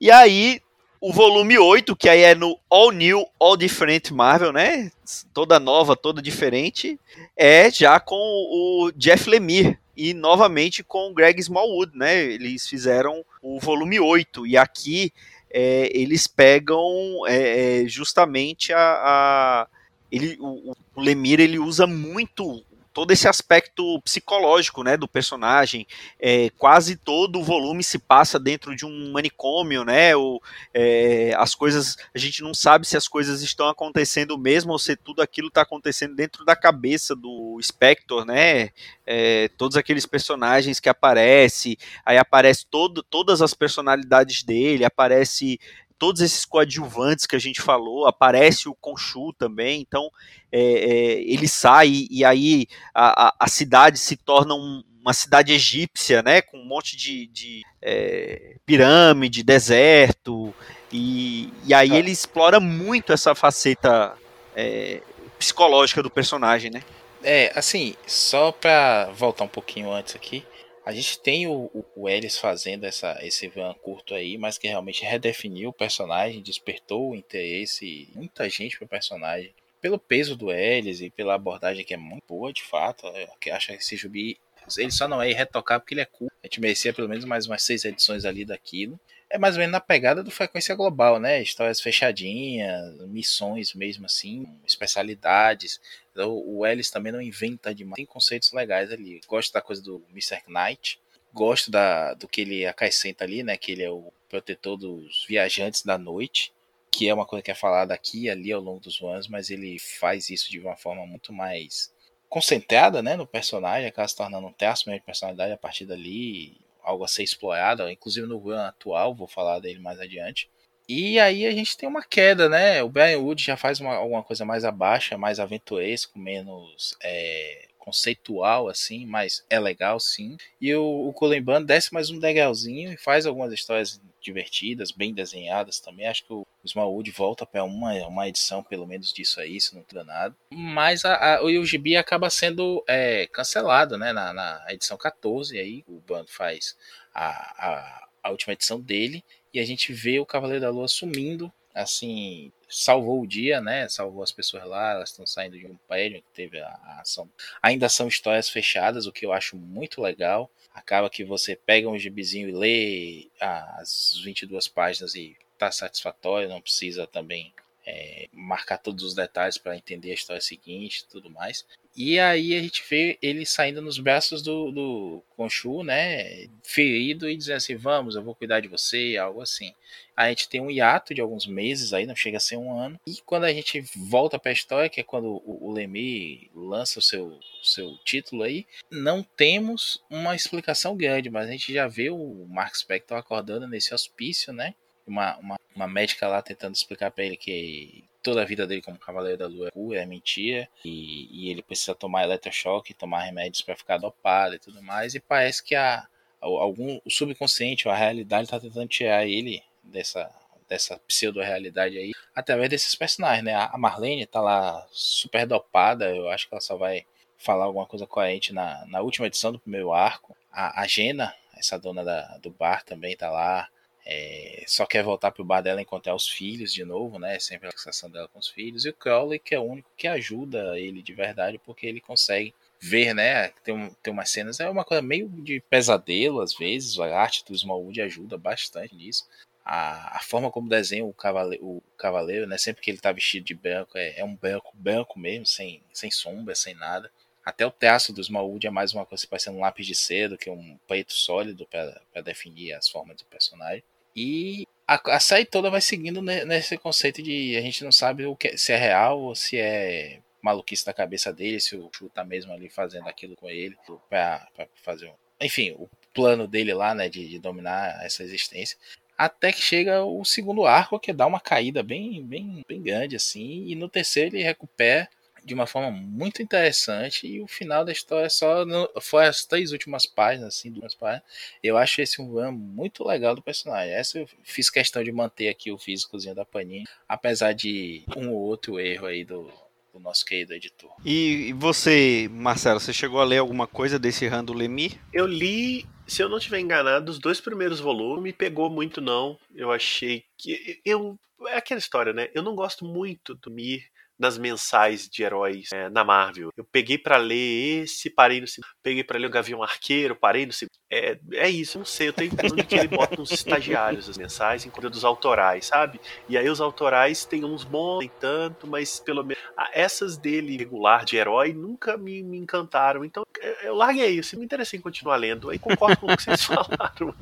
E aí, o volume 8, que aí é no All New, All Different Marvel, né? Toda nova, toda diferente, é já com o Jeff Lemire e novamente com o Greg Smallwood, né? Eles fizeram o volume 8 e aqui é, eles pegam é, é justamente a, a ele, o, o Lemire ele usa muito todo esse aspecto psicológico né, do personagem. É, quase todo o volume se passa dentro de um manicômio, né? Ou, é, as coisas. A gente não sabe se as coisas estão acontecendo mesmo ou se tudo aquilo está acontecendo dentro da cabeça do Spector, né? É, todos aqueles personagens que aparecem, aí aparece todo, todas as personalidades dele, aparece todos esses coadjuvantes que a gente falou, aparece o Conchu também, então é, é, ele sai e aí a, a, a cidade se torna um, uma cidade egípcia, né, com um monte de, de é, pirâmide, deserto, e, e aí ah. ele explora muito essa faceta é, psicológica do personagem, né?
É, assim, só pra voltar um pouquinho antes aqui, a gente tem o, o, Ellis fazendo essa, esse van curto aí, mas que realmente redefiniu o personagem, despertou o interesse muita gente pro personagem. Pelo peso do Ellis e pela abordagem que é muito boa, de fato. Que acha que esse Jubi. Ele só não é irretocável porque ele é cool. A gente merecia pelo menos mais umas seis edições ali daquilo. É mais ou menos na pegada do Frequência Global, né? Histórias fechadinhas, missões mesmo assim, especialidades. Então, o Ellis também não inventa demais. Tem conceitos legais ali. Gosto da coisa do Mr. Knight. Gosto da, do que ele acrescenta ali, né? Que ele é o protetor dos viajantes da noite. Que é uma coisa que é falada aqui e ali ao longo dos anos, mas ele faz isso de uma forma muito mais concentrada né, no personagem, acaba se tornando um traço mesmo de personalidade a partir dali, algo a ser explorado, inclusive no run atual, vou falar dele mais adiante. E aí a gente tem uma queda, né? O Brian Wood já faz uma, alguma coisa mais abaixo, mais aventuresco, menos é, conceitual, assim, mas é legal, sim. E o, o Colin Band desce mais um degrauzinho e faz algumas histórias divertidas, bem desenhadas também. Acho que o Smallwood volta para uma, uma edição, pelo menos, disso aí, se não tiver nada. Mas a, a, o UGB acaba sendo é, cancelado, né? Na, na edição 14, aí o Band faz a, a, a última edição dele e a gente vê o Cavaleiro da Lua sumindo, assim, salvou o dia, né? Salvou as pessoas lá, elas estão saindo de um prédio que teve a, a, ação. Ainda são histórias fechadas, o que eu acho muito legal. Acaba que você pega um gibizinho e lê as 22 páginas e tá satisfatório, não precisa também é, marcar todos os detalhes para entender a história seguinte e tudo mais. E aí a gente vê ele saindo nos braços do, do Khonshu, né? Ferido e dizendo assim: Vamos, eu vou cuidar de você, algo assim. A gente tem um hiato de alguns meses aí, não chega a ser um ano. E quando a gente volta para a história, que é quando o, o Lemmy lança o seu, seu título aí, não temos uma explicação grande, mas a gente já vê o Mark Spector acordando nesse hospício, né? Uma, uma, uma médica lá tentando explicar para ele que toda a vida dele como Cavaleiro da Lua é, é mentira e, e ele precisa tomar eletrochoque, tomar remédios para ficar dopado e tudo mais. E parece que a, algum o subconsciente, a realidade está tentando tirar ele dessa dessa pseudo-realidade aí, através desses personagens, né? A Marlene tá lá super dopada, eu acho que ela só vai falar alguma coisa coerente na, na última edição do primeiro arco. A, a Jena, essa dona da, do bar também tá lá. É, só quer voltar pro bar dela encontrar os filhos de novo, né? Sempre a fixação dela com os filhos. E o Crowley, que é o único que ajuda ele de verdade, porque ele consegue ver, né? Tem, um, tem umas cenas, é uma coisa meio de pesadelo às vezes. A arte do Smallwood ajuda bastante nisso. A, a forma como desenha o cavaleiro, o cavaleiro, né? Sempre que ele tá vestido de branco, é, é um branco branco mesmo, sem, sem sombra, sem nada. Até o traço do Smallwood é mais uma coisa parecendo um lápis de cedo que um preto sólido para definir as formas do personagem. E a, a, série toda vai seguindo nesse conceito de a gente não sabe o que, se é real ou se é maluquice da cabeça dele, se o Chu tá mesmo ali fazendo aquilo com ele para fazer um, enfim, o plano dele lá, né, de, de, dominar essa existência. Até que chega o segundo arco, que dá uma caída bem, bem, bem grande, assim, e no terceiro ele recupera de uma forma muito interessante e o final da história só no, foi as três últimas páginas, assim, duas páginas. Eu acho esse um run muito legal do personagem. Essa eu fiz questão de manter aqui o físicozinho da Panini, apesar de um ou outro erro aí do, do nosso querido editor.
E, você, Marcelo, você chegou a ler alguma coisa desse run do Lemir?
Eu li se eu não estiver enganado, os dois primeiros volumes me pegou muito, não. Eu achei que. Eu. É aquela história, né? Eu não gosto muito do Mir nas mensais de heróis é, na Marvel. Eu peguei para ler esse, parei no segundo. Peguei para ler o Gavião Arqueiro, parei no segundo. É, é isso, não sei. Eu tenho impressão de que ele bota uns estagiários as mensais, enquanto dos autorais, sabe? E aí os autorais tem uns bons, tem tanto, mas pelo menos essas dele regular de herói nunca me, me encantaram. Então eu larguei isso. Me interessei em continuar lendo. Aí concordo com o que vocês falaram.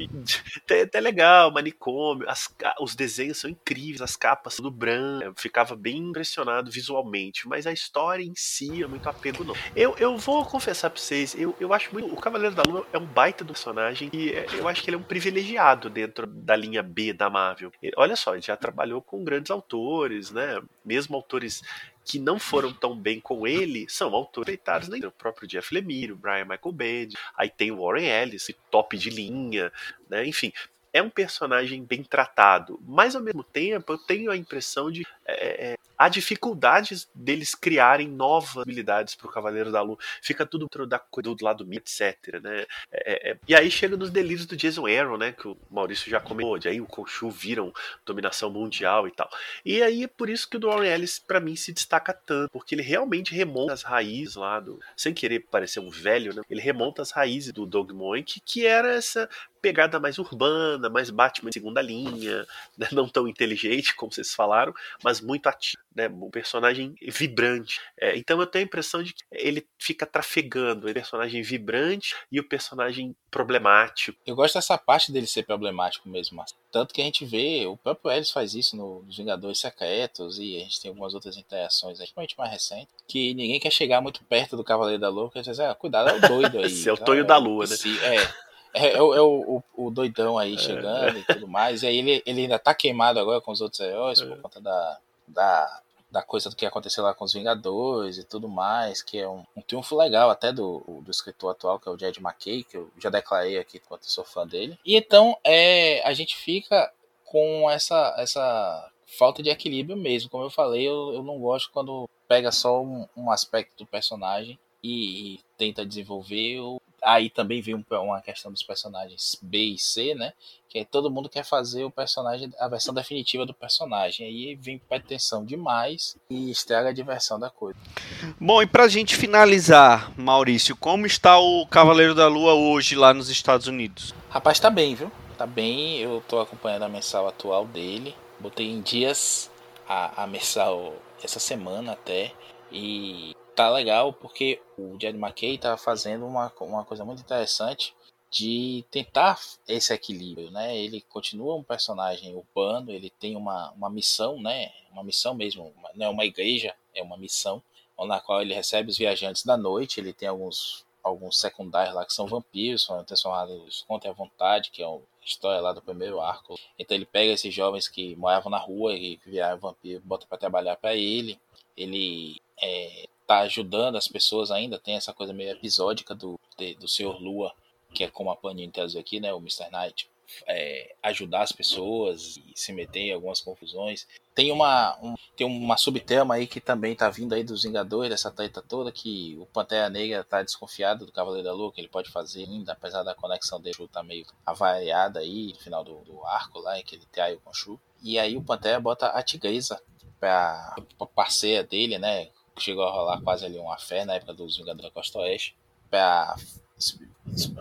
É até legal, manicômio. As, os desenhos são incríveis, as capas do branco. Eu ficava bem impressionado visualmente, mas a história em si é muito apego, não. Eu, eu vou confessar pra vocês, eu, eu acho muito. O Cavaleiro da Lua é um baita do personagem e é, eu acho que ele é um privilegiado dentro da linha B da Marvel. Olha só, ele já trabalhou com grandes autores, né? Mesmo autores que não foram tão bem com ele são autores feitados, né? O próprio Jeff Lemire, o Brian Michael Bendis, aí tem o Warren Ellis, top de linha, né? Enfim, é um personagem bem tratado, mas ao mesmo tempo eu tenho a impressão de é, é, há dificuldades deles criarem novas habilidades para o Cavaleiro da Lua. Fica tudo da, do lado do etc. Né? É, é, é, e aí chega nos delírios do Jason Aaron, né? Que o Maurício já comentou, de aí o Khonshu viram dominação mundial e tal. E aí é por isso que o Warren Ellis, para mim, se destaca tanto, porque ele realmente remonta as raízes lá do. Sem querer parecer um velho, né? Ele remonta as raízes do Dog Moink, que era essa pegada mais urbana, mais Batman segunda linha, né? não tão inteligente como vocês falaram, mas muito ativo, né? um personagem vibrante. É, então eu tenho a impressão de que ele fica trafegando o personagem vibrante e o personagem problemático.
Eu gosto dessa parte dele ser problemático mesmo, mas tanto que a gente vê, o próprio Ellis faz isso nos Vingadores Secretos e a gente tem algumas outras interações, principalmente mais recentes, que ninguém quer chegar muito perto do Cavaleiro da Lua, porque diz, ah, cuidado, é o doido aí.
Esse é o então, Tonho da Lua, né?
É. É, é, é, o, o, doidão aí é. chegando é. e tudo mais. E aí ele, ele ainda tá queimado agora com os outros heróis é. por conta da, da, da coisa do que aconteceu lá com os Vingadores e tudo mais, que é um, um triunfo legal até do, do escritor atual, que é o Jed McKay, que eu já declarei aqui quanto sou fã dele. E então é, a gente fica com essa, essa falta de equilíbrio mesmo. Como eu falei, eu, eu não gosto quando pega só um, um aspecto do personagem e, e tenta desenvolver aí também vem uma questão dos personagens B e C, né? Que todo mundo quer fazer o personagem, a versão definitiva do personagem. Aí vem pretensão demais e estraga a diversão da coisa.
Bom, e pra gente finalizar, Maurício, como está o Cavaleiro da Lua hoje lá nos Estados Unidos?
Rapaz, tá bem, viu? Tá bem, eu tô acompanhando a mensal atual dele. Botei em dias a, a mensal essa semana até. E tá legal porque o Jed McKay tá fazendo uma, uma coisa muito interessante de tentar esse equilíbrio, né? Ele continua um personagem urbano, ele tem uma, uma missão, né? Uma missão mesmo, não é uma igreja, é uma missão na qual ele recebe os viajantes da noite, ele tem alguns alguns secundários lá que são vampiros, foram transformados contra a vontade, que é a história lá do primeiro arco. Então ele pega esses jovens que moravam na rua e viraram vampiro, bota para trabalhar para ele. Ele é, tá ajudando as pessoas ainda, tem essa coisa meio episódica do, do Senhor Lua, que é como a Panini traduziu aqui, né, o Mr. Knight, é, ajudar as pessoas e se meter em algumas confusões. Tem uma, um, tem uma subtema aí que também tá vindo aí dos Vingadores, dessa treta toda, que o Pantera Negra tá desconfiado do Cavaleiro da Lua, que ele pode fazer ainda, apesar da conexão dele tá meio avariada aí no final do, do arco lá, em que ele traiu com o Shu. E aí o Pantera bota a Tigresa pra, pra parceira dele, né? Chegou a rolar quase ali uma fé na época dos Vingadores da Costa Oeste, pra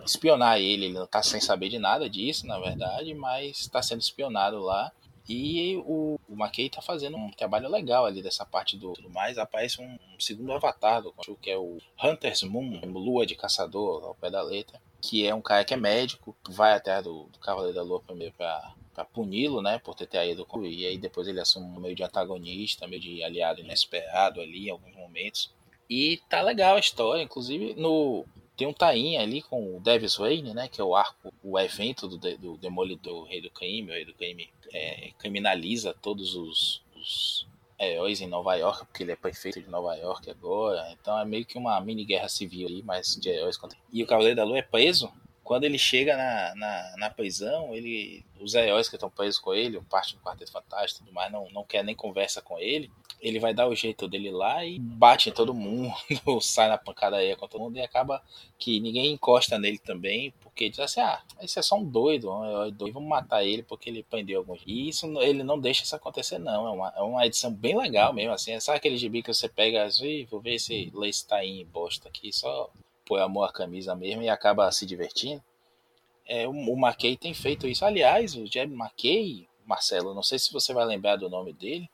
espionar ele. Ele não tá sem saber de nada disso, na verdade, mas está sendo espionado lá. E o, o McKay tá fazendo um trabalho legal ali dessa parte do tudo mais. Aparece um, um segundo avatar do que é o Hunter's Moon, Lua de Caçador, ao pé da letra. Que é um cara que é médico, vai até do, do Cavaleiro da Lua primeiro pra, pra puni-lo, né, por ter traído com E aí depois ele assume um meio de antagonista, meio de aliado inesperado ali em alguns momentos. E tá legal a história, inclusive no tem um tain ali com o Davis Wayne, né, que é o arco, o evento do, do Demolidor Rei do Crime, o Rei do Crime é, criminaliza todos os, os heróis em Nova York, porque ele é prefeito de Nova York agora, então é meio que uma mini guerra civil aí, mas de heróis contra... E o Cavaleiro da Lua é preso, quando ele chega na, na, na prisão, ele, os heróis que estão presos com ele, parte do Quarteto Fantástico e tudo mais, não, não quer nem conversa com ele, ele vai dar o jeito dele lá e bate em todo mundo, sai na pancada aí com todo mundo e acaba que ninguém encosta nele também, porque diz assim, ah, esse é só um doido, um herói doido, vamos matar ele porque ele prendeu alguns. E isso ele não deixa isso acontecer, não. É uma, é uma edição bem legal mesmo, assim. Sabe aquele gibi que você pega assim, vou ver se Lace tá em bosta aqui, só põe amor à camisa mesmo e acaba se divertindo. É, o, o McKay tem feito isso. Aliás, o Jeb McKay, Marcelo, não sei se você vai lembrar do nome dele,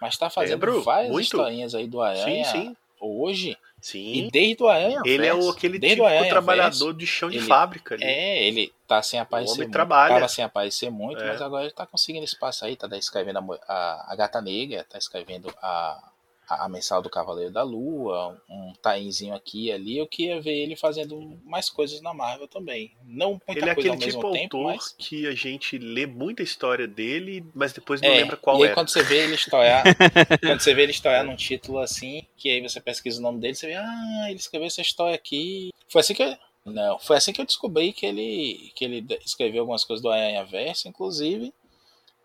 mas está fazendo Lembro, várias muito. historinhas aí do Aranha sim, sim. hoje.
Sim.
E desde o Aranha.
Ele é o, aquele tipo trabalhador de chão de
ele,
fábrica. Ali.
É, ele tá sem aparecer. O
homem muito, trabalha.
Tava sem aparecer muito, é. mas agora ele tá conseguindo espaço aí. Tá escrevendo a, a, a Gata Negra, tá escrevendo a, a, mensal do Cavaleiro da Lua, um tainzinho aqui e ali, eu queria ver ele fazendo mais coisas na Marvel também. Não muita
ele
é
aquele
tipo
autor
tempo, mas...
que a gente lê muita história dele, mas depois não é, lembra qual
e aí,
era.
quando você vê ele estourar, quando você vê ele estourar num título assim, que aí você pesquisa o nome dele, você vê, ah, ele escreveu essa história aqui. Foi assim que eu... Não, foi assim que eu descobri que ele, que ele escreveu algumas coisas do Aranha Verso, inclusive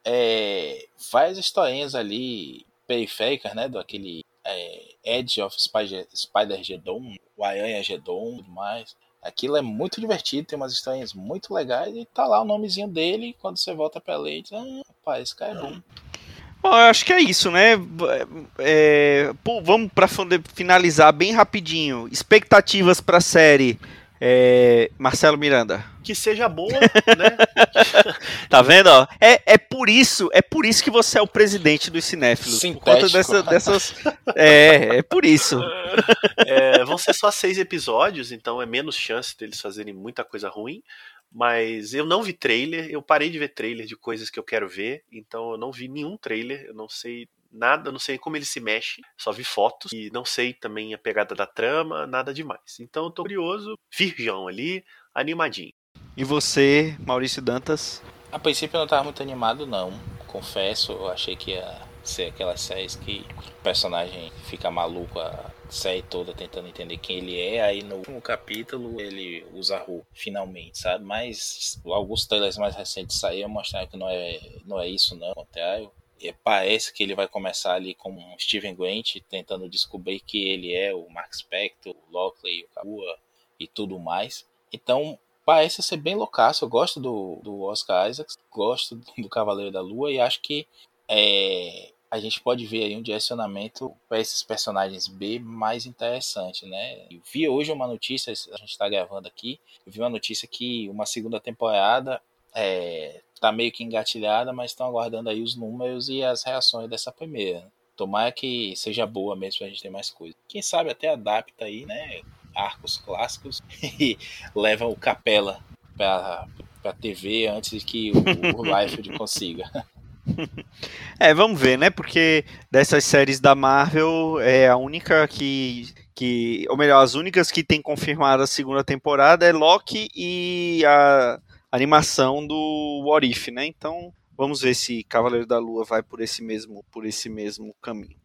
é, várias historinhas ali periféricas, né, do aquele é, Edge of Spider, Spider Gedon, e tudo mais. Aquilo é muito divertido, tem umas histórias muito legais e tá lá o nomezinho dele. Quando você volta pra ler, diz, ah, rapaz, esse cara é bom.
Bom, eu acho que é isso, né? É, pô, vamos para finalizar bem rapidinho. Expectativas para a série. É, Marcelo Miranda.
Que seja boa, né?
tá vendo? Ó? É, é por isso, é por isso que você é o presidente dos cinéfilos.
Sintético.
Por conta dessa, dessas. É, é por isso.
É, vão ser só seis episódios, então é menos chance deles fazerem muita coisa ruim. Mas eu não vi trailer, eu parei de ver trailer de coisas que eu quero ver, então eu não vi nenhum trailer, eu não sei nada, não sei como ele se mexe, só vi fotos e não sei também a pegada da trama, nada demais. Então eu tô curioso, virgão ali, animadinho.
E você, Maurício Dantas?
A princípio eu não tava muito animado não, confesso, eu achei que ia ser aquelas séries que o personagem fica maluco a série toda tentando entender quem ele é, aí no último capítulo ele usa a rua, finalmente, sabe? Mas alguns trailers mais recentes saíram mostrando que não é, não é isso não, ao contrário parece que ele vai começar ali com o Steven Grant tentando descobrir que ele é o Mark Spector, o Lockley, o Kabua e tudo mais. Então parece ser bem loucaço. Eu gosto do, do Oscar Isaacs, gosto do Cavaleiro da Lua e acho que é, a gente pode ver aí um direcionamento para esses personagens B mais interessante, né? Eu vi hoje uma notícia, a gente está gravando aqui, eu vi uma notícia que uma segunda temporada é, tá meio que engatilhada, mas estão aguardando aí os números e as reações dessa primeira. Tomara que seja boa mesmo pra gente ter mais coisa. Quem sabe até adapta aí, né? Arcos clássicos e leva o Capela pra, pra TV antes que o, o Liefeld consiga.
É, vamos ver, né? Porque dessas séries da Marvel é a única que, que ou melhor, as únicas que tem confirmado a segunda temporada é Loki e a animação do What If, né? Então, vamos ver se Cavaleiro da Lua vai por esse mesmo, por esse mesmo caminho.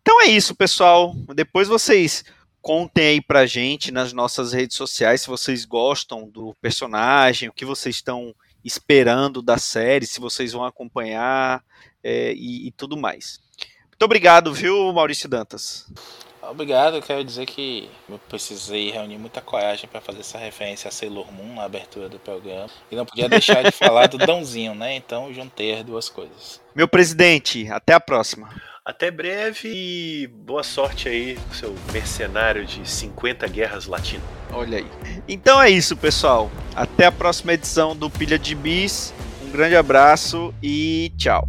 Então é isso, pessoal. Depois vocês contem aí pra gente nas nossas redes sociais se vocês gostam do personagem, o que vocês estão esperando da série, se vocês vão acompanhar é, e, e tudo mais. Muito obrigado, viu, Maurício Dantas?
Obrigado, eu quero dizer que eu precisei reunir muita coragem para fazer essa referência a Sailor Moon na abertura do programa. E não podia deixar de falar do Dãozinho, né? Então juntei as duas coisas.
Meu presidente, até a próxima.
Até breve e boa sorte aí com seu mercenário de 50 guerras latino.
Olha aí. Então é isso, pessoal. Até a próxima edição do Pilha de Bis. Um grande abraço e tchau.